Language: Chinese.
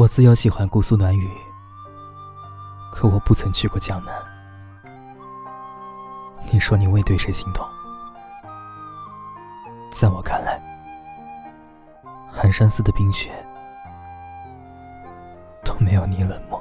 我自幼喜欢姑苏暖雨可我不曾去过江南。你说你未对谁心动？在我看来寒山寺的冰雪都没有你冷漠。